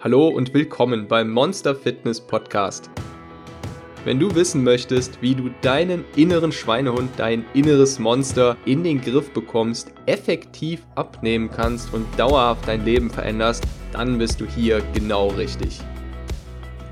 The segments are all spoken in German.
Hallo und willkommen beim Monster Fitness Podcast. Wenn du wissen möchtest, wie du deinen inneren Schweinehund, dein inneres Monster in den Griff bekommst, effektiv abnehmen kannst und dauerhaft dein Leben veränderst, dann bist du hier genau richtig.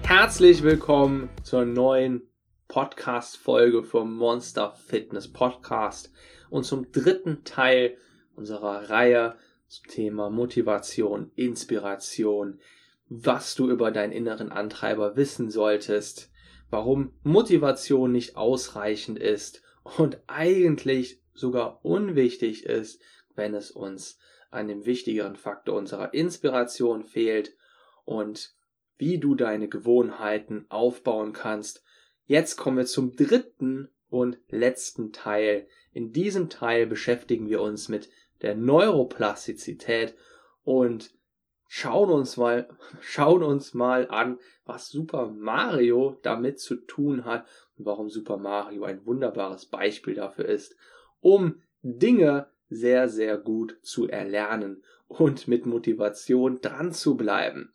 Herzlich willkommen zur neuen Podcast-Folge vom Monster Fitness Podcast und zum dritten Teil unserer Reihe zum Thema Motivation, Inspiration, was du über deinen inneren Antreiber wissen solltest, warum Motivation nicht ausreichend ist und eigentlich sogar unwichtig ist, wenn es uns an dem wichtigeren Faktor unserer Inspiration fehlt und wie du deine Gewohnheiten aufbauen kannst. Jetzt kommen wir zum dritten und letzten Teil. In diesem Teil beschäftigen wir uns mit der Neuroplastizität und schauen uns mal, schauen uns mal an, was Super Mario damit zu tun hat und warum Super Mario ein wunderbares Beispiel dafür ist, um Dinge sehr, sehr gut zu erlernen und mit Motivation dran zu bleiben.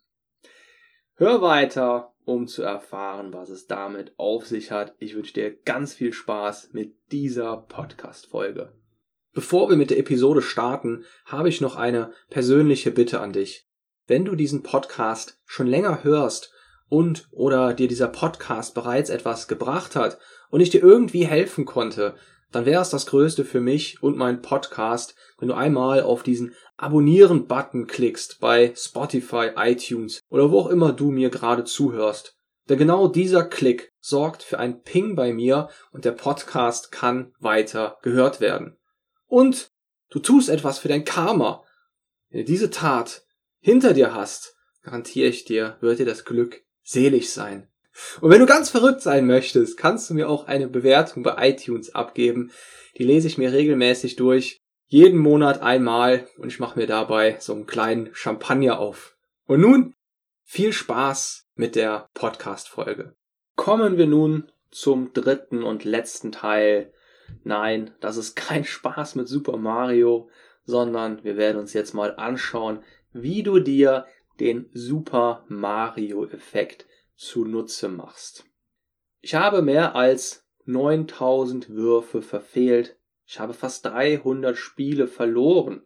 Hör weiter, um zu erfahren, was es damit auf sich hat. Ich wünsche dir ganz viel Spaß mit dieser Podcast-Folge. Bevor wir mit der Episode starten, habe ich noch eine persönliche Bitte an dich. Wenn du diesen Podcast schon länger hörst und oder dir dieser Podcast bereits etwas gebracht hat und ich dir irgendwie helfen konnte, dann wäre es das Größte für mich und meinen Podcast, wenn du einmal auf diesen Abonnieren-Button klickst bei Spotify, iTunes oder wo auch immer du mir gerade zuhörst. Denn genau dieser Klick sorgt für ein Ping bei mir und der Podcast kann weiter gehört werden. Und du tust etwas für dein Karma. Diese Tat hinter dir hast, garantiere ich dir, wird dir das Glück selig sein. Und wenn du ganz verrückt sein möchtest, kannst du mir auch eine Bewertung bei iTunes abgeben. Die lese ich mir regelmäßig durch, jeden Monat einmal und ich mache mir dabei so einen kleinen Champagner auf. Und nun viel Spaß mit der Podcast-Folge. Kommen wir nun zum dritten und letzten Teil. Nein, das ist kein Spaß mit Super Mario, sondern wir werden uns jetzt mal anschauen, wie du dir den Super Mario Effekt zunutze machst. Ich habe mehr als 9000 Würfe verfehlt. Ich habe fast 300 Spiele verloren.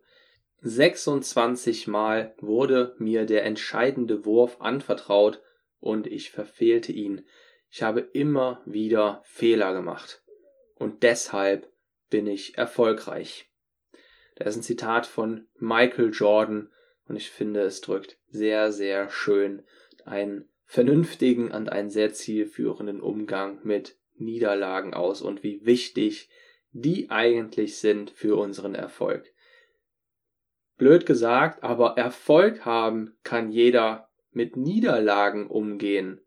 26 Mal wurde mir der entscheidende Wurf anvertraut und ich verfehlte ihn. Ich habe immer wieder Fehler gemacht. Und deshalb bin ich erfolgreich. Da ist ein Zitat von Michael Jordan und ich finde, es drückt sehr, sehr schön einen vernünftigen und einen sehr zielführenden Umgang mit Niederlagen aus und wie wichtig die eigentlich sind für unseren Erfolg. Blöd gesagt, aber Erfolg haben kann jeder. Mit Niederlagen umgehen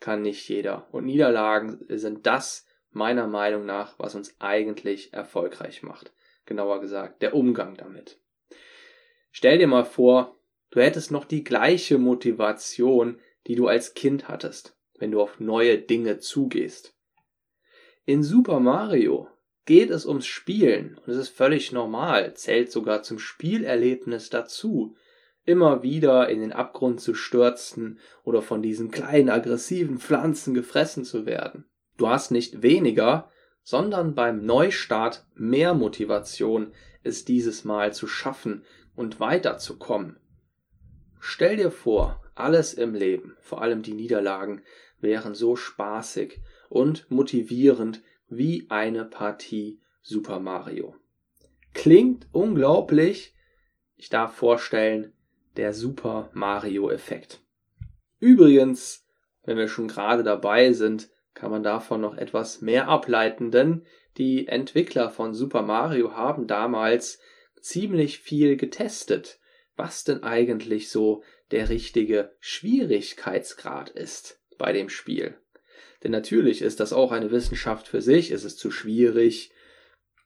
kann nicht jeder. Und Niederlagen sind das, meiner Meinung nach, was uns eigentlich erfolgreich macht. Genauer gesagt, der Umgang damit. Stell dir mal vor, du hättest noch die gleiche Motivation, die du als Kind hattest, wenn du auf neue Dinge zugehst. In Super Mario geht es ums Spielen und es ist völlig normal, zählt sogar zum Spielerlebnis dazu, immer wieder in den Abgrund zu stürzen oder von diesen kleinen aggressiven Pflanzen gefressen zu werden. Du hast nicht weniger, sondern beim Neustart mehr Motivation, es dieses Mal zu schaffen und weiterzukommen. Stell dir vor, alles im Leben, vor allem die Niederlagen, wären so spaßig und motivierend wie eine Partie Super Mario. Klingt unglaublich, ich darf vorstellen, der Super Mario Effekt. Übrigens, wenn wir schon gerade dabei sind, kann man davon noch etwas mehr ableiten, denn die Entwickler von Super Mario haben damals ziemlich viel getestet, was denn eigentlich so der richtige Schwierigkeitsgrad ist bei dem Spiel. Denn natürlich ist das auch eine Wissenschaft für sich, ist es zu schwierig,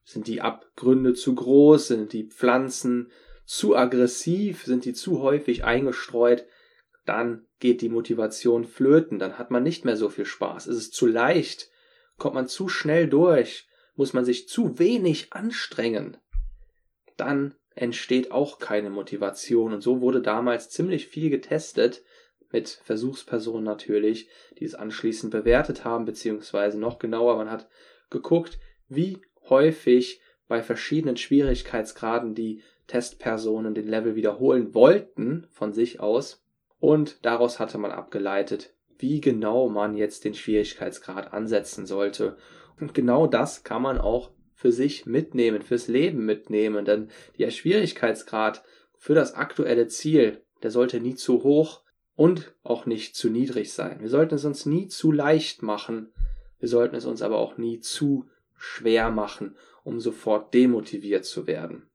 sind die Abgründe zu groß, sind die Pflanzen zu aggressiv, sind die zu häufig eingestreut, dann geht die Motivation flöten, dann hat man nicht mehr so viel Spaß. Ist es zu leicht, kommt man zu schnell durch, muss man sich zu wenig anstrengen, dann entsteht auch keine Motivation. Und so wurde damals ziemlich viel getestet, mit Versuchspersonen natürlich, die es anschließend bewertet haben, beziehungsweise noch genauer, man hat geguckt, wie häufig bei verschiedenen Schwierigkeitsgraden die Testpersonen den Level wiederholen wollten von sich aus. Und daraus hatte man abgeleitet, wie genau man jetzt den Schwierigkeitsgrad ansetzen sollte. Und genau das kann man auch für sich mitnehmen, fürs Leben mitnehmen, denn der Schwierigkeitsgrad für das aktuelle Ziel, der sollte nie zu hoch und auch nicht zu niedrig sein. Wir sollten es uns nie zu leicht machen, wir sollten es uns aber auch nie zu schwer machen, um sofort demotiviert zu werden.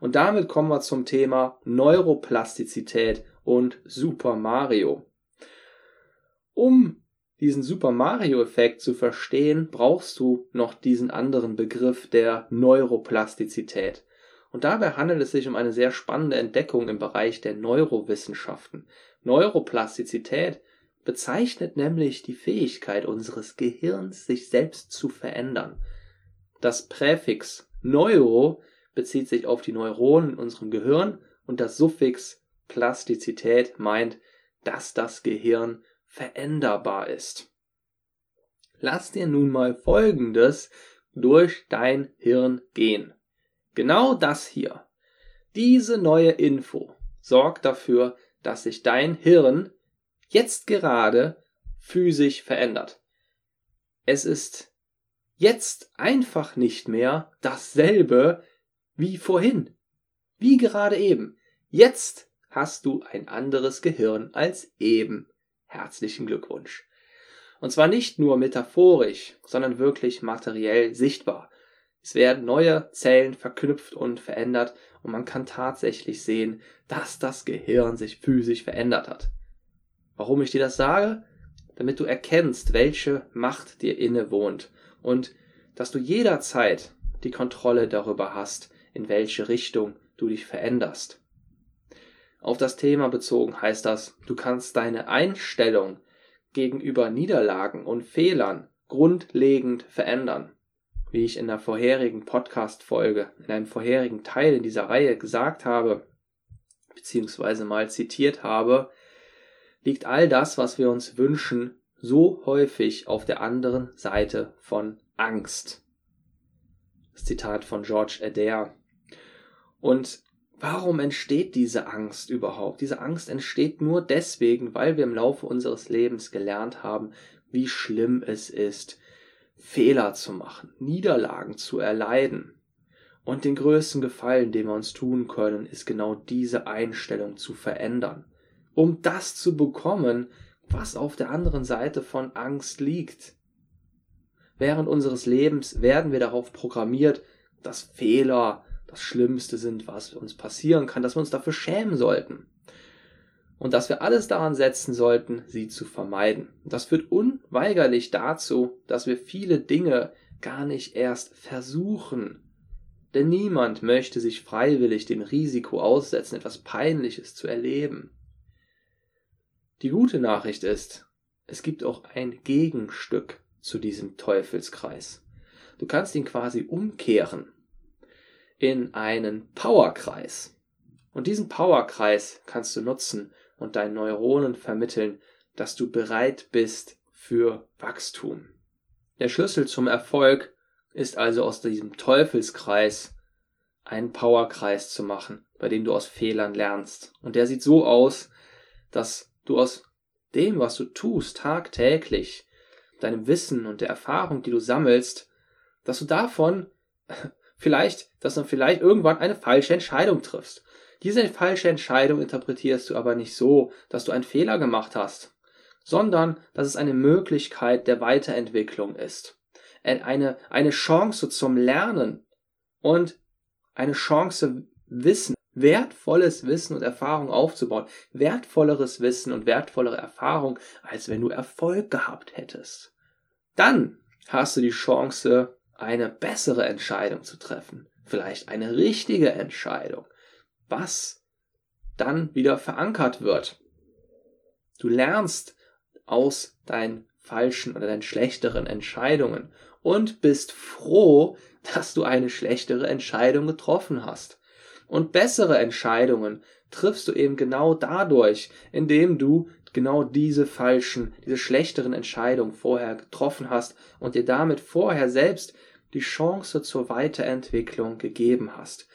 Und damit kommen wir zum Thema Neuroplastizität und Super Mario. Um diesen Super Mario-Effekt zu verstehen, brauchst du noch diesen anderen Begriff der Neuroplastizität. Und dabei handelt es sich um eine sehr spannende Entdeckung im Bereich der Neurowissenschaften. Neuroplastizität bezeichnet nämlich die Fähigkeit unseres Gehirns, sich selbst zu verändern. Das Präfix Neuro bezieht sich auf die Neuronen in unserem Gehirn und das Suffix Plastizität meint, dass das Gehirn veränderbar ist. Lass dir nun mal Folgendes durch dein Hirn gehen. Genau das hier. Diese neue Info sorgt dafür, dass sich dein Hirn jetzt gerade physisch verändert. Es ist jetzt einfach nicht mehr dasselbe wie vorhin, wie gerade eben. Jetzt hast du ein anderes Gehirn als eben. Herzlichen Glückwunsch. Und zwar nicht nur metaphorisch, sondern wirklich materiell sichtbar. Es werden neue Zellen verknüpft und verändert und man kann tatsächlich sehen, dass das Gehirn sich physisch verändert hat. Warum ich dir das sage? Damit du erkennst, welche Macht dir innewohnt und dass du jederzeit die Kontrolle darüber hast, in welche Richtung du dich veränderst. Auf das Thema bezogen heißt das, du kannst deine Einstellung gegenüber Niederlagen und Fehlern grundlegend verändern. Wie ich in der vorherigen Podcast-Folge, in einem vorherigen Teil in dieser Reihe gesagt habe, beziehungsweise mal zitiert habe, liegt all das, was wir uns wünschen, so häufig auf der anderen Seite von Angst. Das Zitat von George Adair. Und Warum entsteht diese Angst überhaupt? Diese Angst entsteht nur deswegen, weil wir im Laufe unseres Lebens gelernt haben, wie schlimm es ist, Fehler zu machen, Niederlagen zu erleiden. Und den größten Gefallen, den wir uns tun können, ist genau diese Einstellung zu verändern. Um das zu bekommen, was auf der anderen Seite von Angst liegt. Während unseres Lebens werden wir darauf programmiert, dass Fehler, das Schlimmste sind, was uns passieren kann, dass wir uns dafür schämen sollten. Und dass wir alles daran setzen sollten, sie zu vermeiden. das führt unweigerlich dazu, dass wir viele Dinge gar nicht erst versuchen. Denn niemand möchte sich freiwillig dem Risiko aussetzen, etwas Peinliches zu erleben. Die gute Nachricht ist, es gibt auch ein Gegenstück zu diesem Teufelskreis. Du kannst ihn quasi umkehren in einen Powerkreis. Und diesen Powerkreis kannst du nutzen und deinen Neuronen vermitteln, dass du bereit bist für Wachstum. Der Schlüssel zum Erfolg ist also aus diesem Teufelskreis einen Powerkreis zu machen, bei dem du aus Fehlern lernst. Und der sieht so aus, dass du aus dem, was du tust, tagtäglich, deinem Wissen und der Erfahrung, die du sammelst, dass du davon vielleicht, dass du vielleicht irgendwann eine falsche Entscheidung triffst. Diese falsche Entscheidung interpretierst du aber nicht so, dass du einen Fehler gemacht hast, sondern dass es eine Möglichkeit der Weiterentwicklung ist. Eine, eine Chance zum Lernen und eine Chance, Wissen, wertvolles Wissen und Erfahrung aufzubauen. Wertvolleres Wissen und wertvollere Erfahrung, als wenn du Erfolg gehabt hättest. Dann hast du die Chance, eine bessere Entscheidung zu treffen, vielleicht eine richtige Entscheidung, was dann wieder verankert wird. Du lernst aus deinen falschen oder deinen schlechteren Entscheidungen und bist froh, dass du eine schlechtere Entscheidung getroffen hast. Und bessere Entscheidungen triffst du eben genau dadurch, indem du genau diese falschen, diese schlechteren Entscheidungen vorher getroffen hast und dir damit vorher selbst die Chance zur Weiterentwicklung gegeben hast.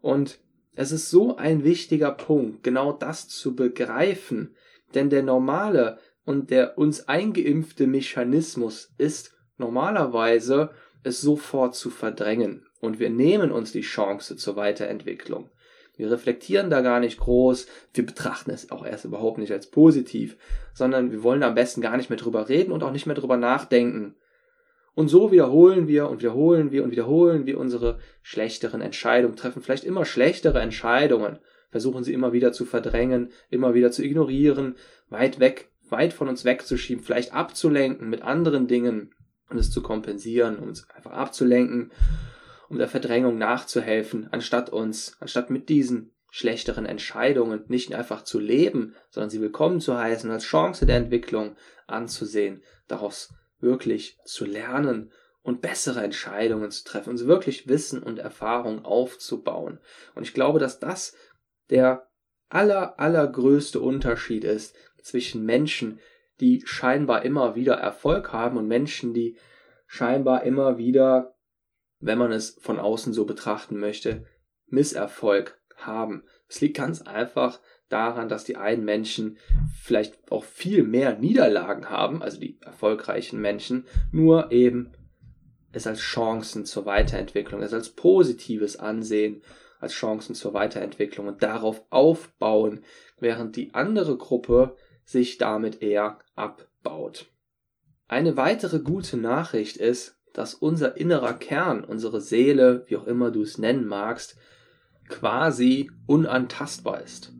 Und es ist so ein wichtiger Punkt, genau das zu begreifen, denn der normale und der uns eingeimpfte Mechanismus ist normalerweise, es sofort zu verdrängen. Und wir nehmen uns die Chance zur Weiterentwicklung. Wir reflektieren da gar nicht groß, wir betrachten es auch erst überhaupt nicht als positiv, sondern wir wollen am besten gar nicht mehr drüber reden und auch nicht mehr drüber nachdenken. Und so wiederholen wir und wiederholen wir und wiederholen wir unsere schlechteren Entscheidungen, treffen vielleicht immer schlechtere Entscheidungen, versuchen sie immer wieder zu verdrängen, immer wieder zu ignorieren, weit weg, weit von uns wegzuschieben, vielleicht abzulenken mit anderen Dingen und es zu kompensieren, um uns einfach abzulenken um der Verdrängung nachzuhelfen, anstatt uns, anstatt mit diesen schlechteren Entscheidungen nicht einfach zu leben, sondern sie willkommen zu heißen, als Chance der Entwicklung anzusehen, daraus wirklich zu lernen und bessere Entscheidungen zu treffen, uns wirklich Wissen und Erfahrung aufzubauen. Und ich glaube, dass das der aller, allergrößte Unterschied ist zwischen Menschen, die scheinbar immer wieder Erfolg haben und Menschen, die scheinbar immer wieder wenn man es von außen so betrachten möchte, Misserfolg haben. Es liegt ganz einfach daran, dass die einen Menschen vielleicht auch viel mehr Niederlagen haben, also die erfolgreichen Menschen, nur eben es als Chancen zur Weiterentwicklung, es als positives ansehen, als Chancen zur Weiterentwicklung und darauf aufbauen, während die andere Gruppe sich damit eher abbaut. Eine weitere gute Nachricht ist, dass unser innerer Kern, unsere Seele, wie auch immer du es nennen magst, quasi unantastbar ist.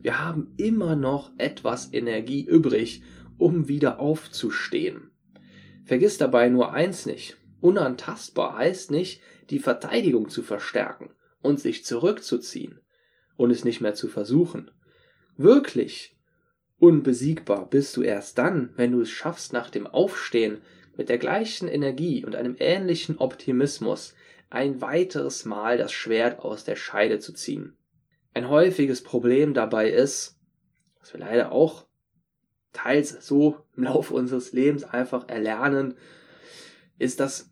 Wir haben immer noch etwas Energie übrig, um wieder aufzustehen. Vergiss dabei nur eins nicht. Unantastbar heißt nicht, die Verteidigung zu verstärken und sich zurückzuziehen und es nicht mehr zu versuchen. Wirklich unbesiegbar bist du erst dann, wenn du es schaffst, nach dem Aufstehen mit der gleichen Energie und einem ähnlichen Optimismus ein weiteres Mal das Schwert aus der Scheide zu ziehen. Ein häufiges Problem dabei ist, was wir leider auch teils so im Laufe unseres Lebens einfach erlernen, ist, dass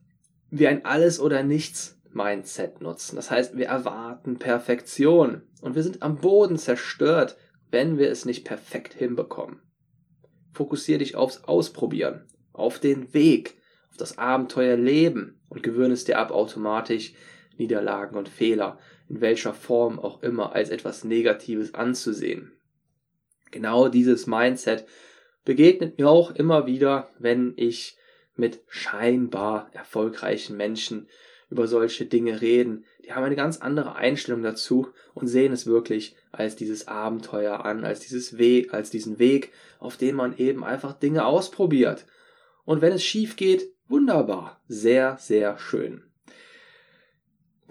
wir ein Alles- oder Nichts-Mindset nutzen. Das heißt, wir erwarten Perfektion und wir sind am Boden zerstört, wenn wir es nicht perfekt hinbekommen. Fokussiere dich aufs Ausprobieren auf den Weg, auf das Abenteuerleben und gewöhne es dir ab, automatisch Niederlagen und Fehler, in welcher Form auch immer, als etwas Negatives anzusehen. Genau dieses Mindset begegnet mir auch immer wieder, wenn ich mit scheinbar erfolgreichen Menschen über solche Dinge reden. Die haben eine ganz andere Einstellung dazu und sehen es wirklich als dieses Abenteuer an, als dieses Weg, als diesen Weg, auf dem man eben einfach Dinge ausprobiert und wenn es schief geht, wunderbar, sehr, sehr schön.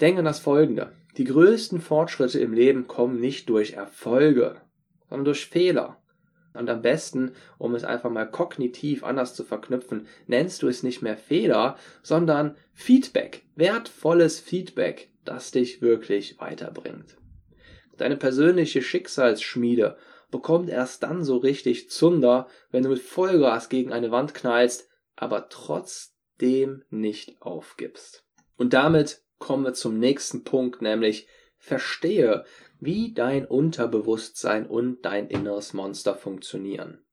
Denke an das Folgende. Die größten Fortschritte im Leben kommen nicht durch Erfolge, sondern durch Fehler. Und am besten, um es einfach mal kognitiv anders zu verknüpfen, nennst du es nicht mehr Fehler, sondern Feedback, wertvolles Feedback, das dich wirklich weiterbringt. Deine persönliche Schicksalsschmiede bekommt erst dann so richtig Zunder, wenn du mit Vollgas gegen eine Wand knallst, aber trotzdem nicht aufgibst. Und damit kommen wir zum nächsten Punkt, nämlich verstehe, wie dein Unterbewusstsein und dein inneres Monster funktionieren.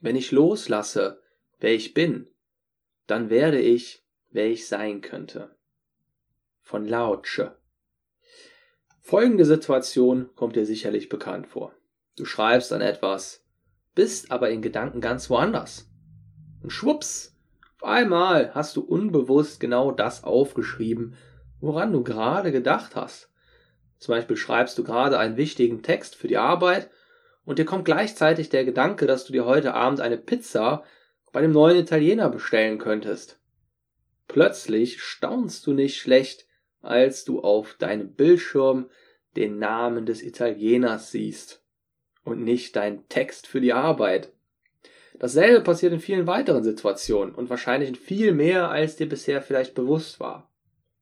Wenn ich loslasse, wer ich bin, dann werde ich, wer ich sein könnte. Von Lautsche. Folgende Situation kommt dir sicherlich bekannt vor. Du schreibst an etwas, bist aber in Gedanken ganz woanders. Und schwupps, auf einmal hast du unbewusst genau das aufgeschrieben, woran du gerade gedacht hast. Zum Beispiel schreibst du gerade einen wichtigen Text für die Arbeit und dir kommt gleichzeitig der Gedanke, dass du dir heute Abend eine Pizza bei dem neuen Italiener bestellen könntest. Plötzlich staunst du nicht schlecht, als du auf deinem Bildschirm den Namen des Italieners siehst und nicht dein Text für die Arbeit. Dasselbe passiert in vielen weiteren Situationen und wahrscheinlich in viel mehr, als dir bisher vielleicht bewusst war.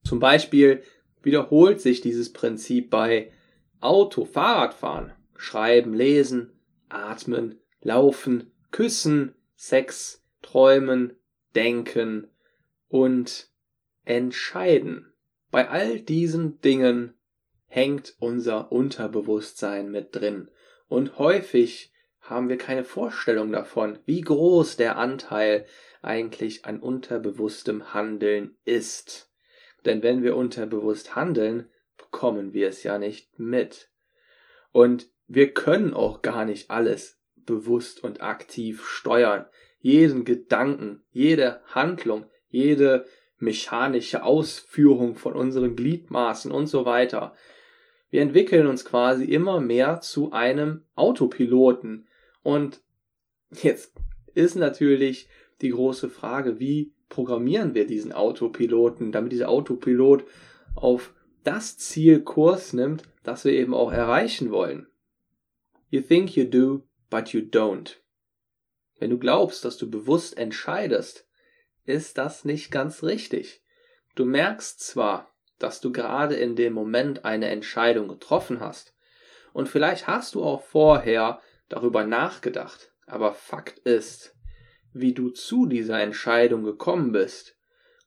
Zum Beispiel, wiederholt sich dieses Prinzip bei Auto, Fahrradfahren, Schreiben, Lesen, Atmen, Laufen, Küssen, Sex, Träumen, Denken und Entscheiden. Bei all diesen Dingen hängt unser Unterbewusstsein mit drin. Und häufig haben wir keine Vorstellung davon, wie groß der Anteil eigentlich an unterbewusstem Handeln ist. Denn wenn wir unterbewusst handeln, bekommen wir es ja nicht mit. Und wir können auch gar nicht alles bewusst und aktiv steuern. Jeden Gedanken, jede Handlung, jede mechanische Ausführung von unseren Gliedmaßen und so weiter. Wir entwickeln uns quasi immer mehr zu einem Autopiloten. Und jetzt ist natürlich die große Frage, wie programmieren wir diesen Autopiloten, damit dieser Autopilot auf das Ziel Kurs nimmt, das wir eben auch erreichen wollen. You think you do, but you don't. Wenn du glaubst, dass du bewusst entscheidest, ist das nicht ganz richtig. Du merkst zwar, dass du gerade in dem Moment eine Entscheidung getroffen hast, und vielleicht hast du auch vorher darüber nachgedacht, aber Fakt ist, wie du zu dieser Entscheidung gekommen bist,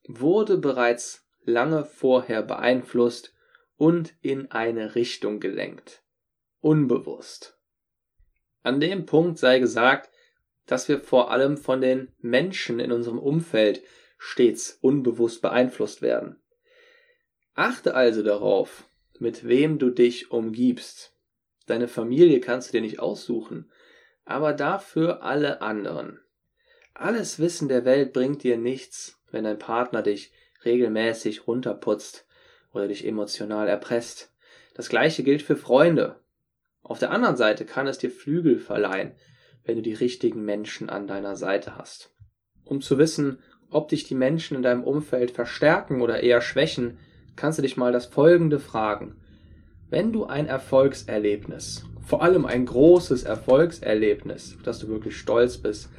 wurde bereits lange vorher beeinflusst und in eine Richtung gelenkt. Unbewusst. An dem Punkt sei gesagt, dass wir vor allem von den Menschen in unserem Umfeld stets unbewusst beeinflusst werden. Achte also darauf, mit wem du dich umgibst. Deine Familie kannst du dir nicht aussuchen, aber dafür alle anderen. Alles Wissen der Welt bringt dir nichts, wenn dein Partner dich regelmäßig runterputzt oder dich emotional erpresst. Das gleiche gilt für Freunde. Auf der anderen Seite kann es dir Flügel verleihen, wenn du die richtigen Menschen an deiner Seite hast. Um zu wissen, ob dich die Menschen in deinem Umfeld verstärken oder eher schwächen, kannst du dich mal das Folgende fragen. Wenn du ein Erfolgserlebnis, vor allem ein großes Erfolgserlebnis, auf das du wirklich stolz bist,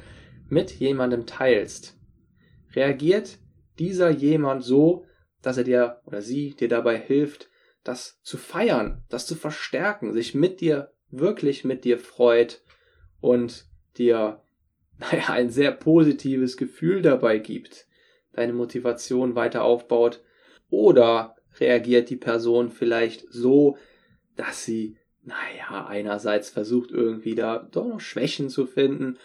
mit jemandem teilst, reagiert dieser jemand so, dass er dir oder sie dir dabei hilft, das zu feiern, das zu verstärken, sich mit dir, wirklich mit dir freut und dir, naja, ein sehr positives Gefühl dabei gibt, deine Motivation weiter aufbaut, oder reagiert die Person vielleicht so, dass sie, naja, einerseits versucht irgendwie da doch noch Schwächen zu finden,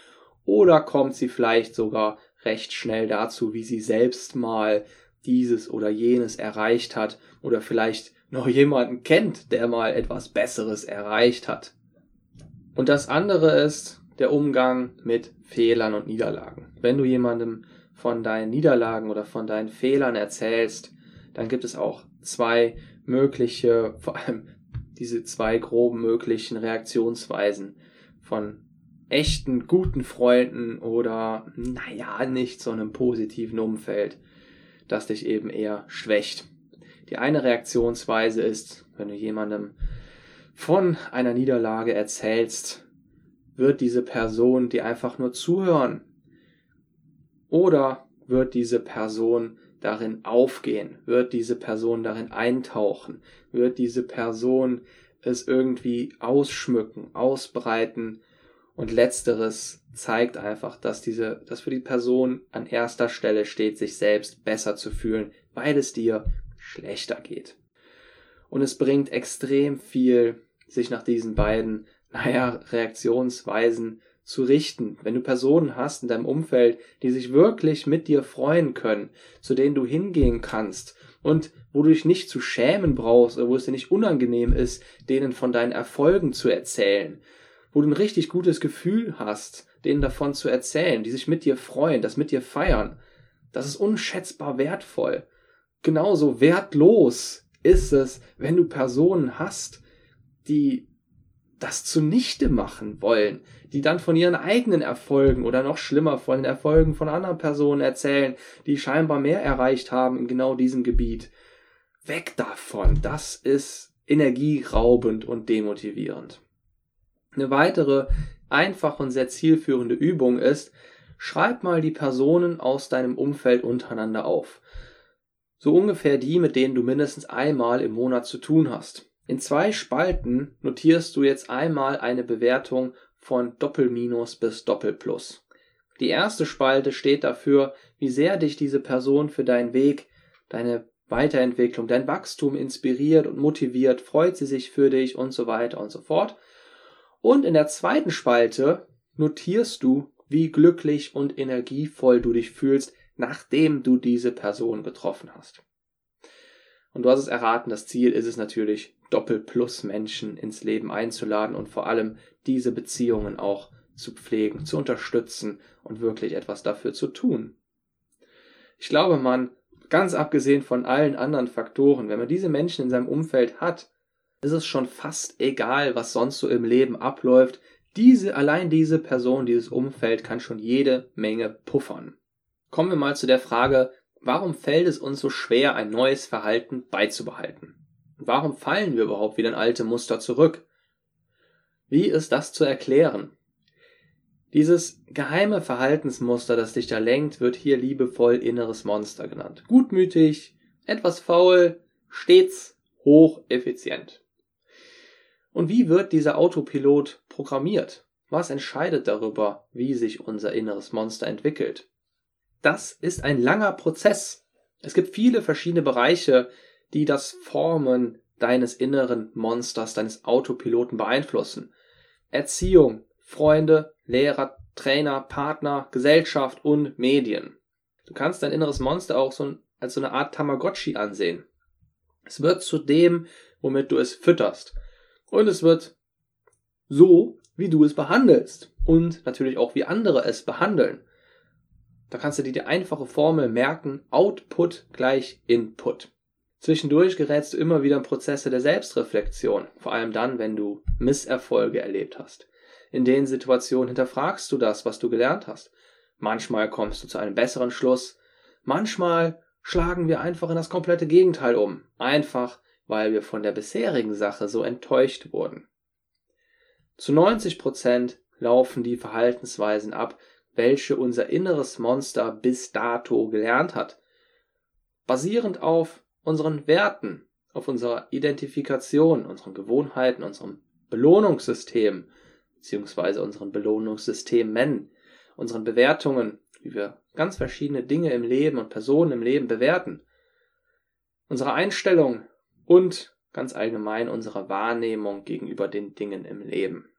oder kommt sie vielleicht sogar recht schnell dazu, wie sie selbst mal dieses oder jenes erreicht hat oder vielleicht noch jemanden kennt, der mal etwas Besseres erreicht hat. Und das andere ist der Umgang mit Fehlern und Niederlagen. Wenn du jemandem von deinen Niederlagen oder von deinen Fehlern erzählst, dann gibt es auch zwei mögliche, vor allem diese zwei groben möglichen Reaktionsweisen von echten guten Freunden oder naja, nicht so einem positiven Umfeld, das dich eben eher schwächt. Die eine Reaktionsweise ist, wenn du jemandem von einer Niederlage erzählst, wird diese Person dir einfach nur zuhören? Oder wird diese Person darin aufgehen? Wird diese Person darin eintauchen? Wird diese Person es irgendwie ausschmücken, ausbreiten? Und letzteres zeigt einfach, dass diese, dass für die Person an erster Stelle steht, sich selbst besser zu fühlen, weil es dir schlechter geht. Und es bringt extrem viel, sich nach diesen beiden, naja, Reaktionsweisen zu richten. Wenn du Personen hast in deinem Umfeld, die sich wirklich mit dir freuen können, zu denen du hingehen kannst und wo du dich nicht zu schämen brauchst oder wo es dir nicht unangenehm ist, denen von deinen Erfolgen zu erzählen, wo du ein richtig gutes Gefühl hast, denen davon zu erzählen, die sich mit dir freuen, das mit dir feiern, das ist unschätzbar wertvoll. Genauso wertlos ist es, wenn du Personen hast, die das zunichte machen wollen, die dann von ihren eigenen Erfolgen oder noch schlimmer von den Erfolgen von anderen Personen erzählen, die scheinbar mehr erreicht haben in genau diesem Gebiet. Weg davon, das ist energieraubend und demotivierend. Eine weitere einfache und sehr zielführende Übung ist, schreib mal die Personen aus deinem Umfeld untereinander auf So ungefähr die, mit denen du mindestens einmal im Monat zu tun hast. In zwei Spalten notierst du jetzt einmal eine Bewertung von Doppelminus bis Doppelplus. Die erste Spalte steht dafür, wie sehr dich diese Person für deinen Weg, deine Weiterentwicklung, dein Wachstum inspiriert und motiviert, freut sie sich für dich und so weiter und so fort. Und in der zweiten Spalte notierst du, wie glücklich und energievoll du dich fühlst, nachdem du diese Person getroffen hast. Und du hast es erraten, das Ziel ist es natürlich, Doppel-Plus Menschen ins Leben einzuladen und vor allem diese Beziehungen auch zu pflegen, zu unterstützen und wirklich etwas dafür zu tun. Ich glaube, man, ganz abgesehen von allen anderen Faktoren, wenn man diese Menschen in seinem Umfeld hat, ist es schon fast egal, was sonst so im Leben abläuft. Diese, allein diese Person, dieses Umfeld kann schon jede Menge puffern. Kommen wir mal zu der Frage, warum fällt es uns so schwer, ein neues Verhalten beizubehalten? Warum fallen wir überhaupt wieder in alte Muster zurück? Wie ist das zu erklären? Dieses geheime Verhaltensmuster, das dich da lenkt, wird hier liebevoll inneres Monster genannt. Gutmütig, etwas faul, stets hocheffizient. Und wie wird dieser Autopilot programmiert? Was entscheidet darüber, wie sich unser inneres Monster entwickelt? Das ist ein langer Prozess. Es gibt viele verschiedene Bereiche, die das Formen deines inneren Monsters, deines Autopiloten beeinflussen. Erziehung, Freunde, Lehrer, Trainer, Partner, Gesellschaft und Medien. Du kannst dein inneres Monster auch so als so eine Art Tamagotchi ansehen. Es wird zu dem, womit du es fütterst. Und es wird so, wie du es behandelst. Und natürlich auch, wie andere es behandeln. Da kannst du dir die einfache Formel merken, Output gleich Input. Zwischendurch gerätst du immer wieder in Prozesse der Selbstreflexion, vor allem dann, wenn du Misserfolge erlebt hast. In den Situationen hinterfragst du das, was du gelernt hast. Manchmal kommst du zu einem besseren Schluss, manchmal schlagen wir einfach in das komplette Gegenteil um, einfach weil wir von der bisherigen Sache so enttäuscht wurden. Zu 90 Prozent laufen die Verhaltensweisen ab, welche unser inneres Monster bis dato gelernt hat. Basierend auf unseren Werten, auf unserer Identifikation, unseren Gewohnheiten, unserem Belohnungssystem, beziehungsweise unseren Belohnungssystemen, unseren Bewertungen, wie wir ganz verschiedene Dinge im Leben und Personen im Leben bewerten, unsere Einstellung und ganz allgemein unsere Wahrnehmung gegenüber den Dingen im Leben.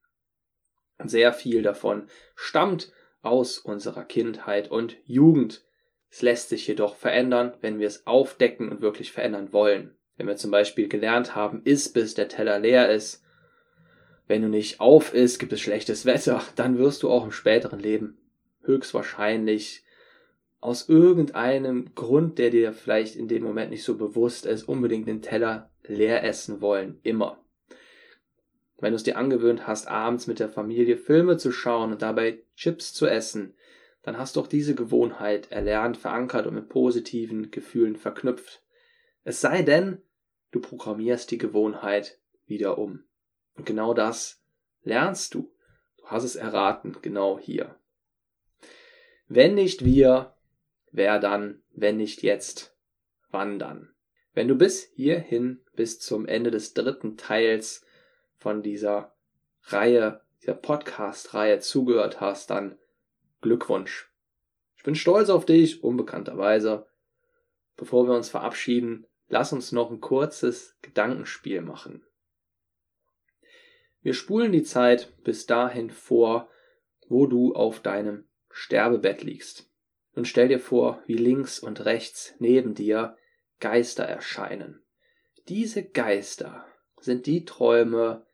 Sehr viel davon stammt aus unserer Kindheit und Jugend. Es lässt sich jedoch verändern, wenn wir es aufdecken und wirklich verändern wollen. Wenn wir zum Beispiel gelernt haben, iss bis der Teller leer ist. Wenn du nicht auf isst, gibt es schlechtes Wetter, dann wirst du auch im späteren Leben höchstwahrscheinlich aus irgendeinem Grund, der dir vielleicht in dem Moment nicht so bewusst ist, unbedingt den Teller leer essen wollen. Immer. Wenn du es dir angewöhnt hast, abends mit der Familie Filme zu schauen und dabei Chips zu essen, dann hast du auch diese Gewohnheit erlernt, verankert und mit positiven Gefühlen verknüpft. Es sei denn, du programmierst die Gewohnheit wieder um. Und genau das lernst du. Du hast es erraten, genau hier. Wenn nicht wir, wer dann, wenn nicht jetzt, wann dann? Wenn du bis hierhin, bis zum Ende des dritten Teils von dieser Reihe, dieser Podcast-Reihe zugehört hast, dann Glückwunsch. Ich bin stolz auf dich, unbekannterweise. Bevor wir uns verabschieden, lass uns noch ein kurzes Gedankenspiel machen. Wir spulen die Zeit bis dahin vor, wo du auf deinem Sterbebett liegst. Und stell dir vor, wie links und rechts neben dir Geister erscheinen. Diese Geister sind die Träume,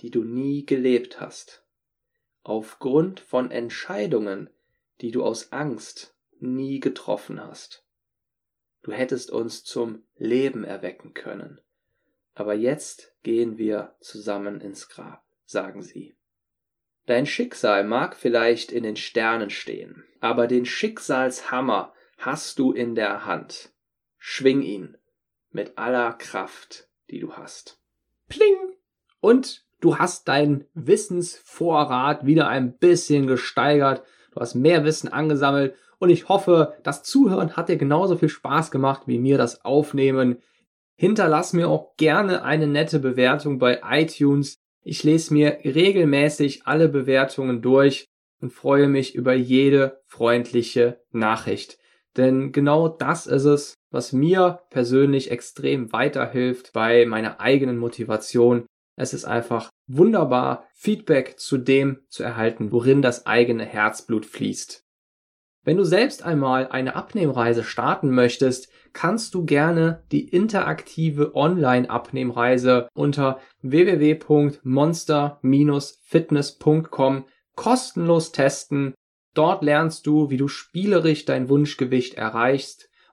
die du nie gelebt hast, aufgrund von Entscheidungen, die du aus Angst nie getroffen hast. Du hättest uns zum Leben erwecken können, aber jetzt gehen wir zusammen ins Grab, sagen sie. Dein Schicksal mag vielleicht in den Sternen stehen, aber den Schicksalshammer hast du in der Hand. Schwing ihn mit aller Kraft, die du hast. Pling! Und du hast deinen Wissensvorrat wieder ein bisschen gesteigert. Du hast mehr Wissen angesammelt und ich hoffe, das Zuhören hat dir genauso viel Spaß gemacht wie mir das Aufnehmen. Hinterlass mir auch gerne eine nette Bewertung bei iTunes. Ich lese mir regelmäßig alle Bewertungen durch und freue mich über jede freundliche Nachricht. Denn genau das ist es, was mir persönlich extrem weiterhilft bei meiner eigenen Motivation. Es ist einfach wunderbar, Feedback zu dem zu erhalten, worin das eigene Herzblut fließt. Wenn du selbst einmal eine Abnehmreise starten möchtest, kannst du gerne die interaktive Online-Abnehmreise unter www.monster-fitness.com kostenlos testen. Dort lernst du, wie du spielerisch dein Wunschgewicht erreichst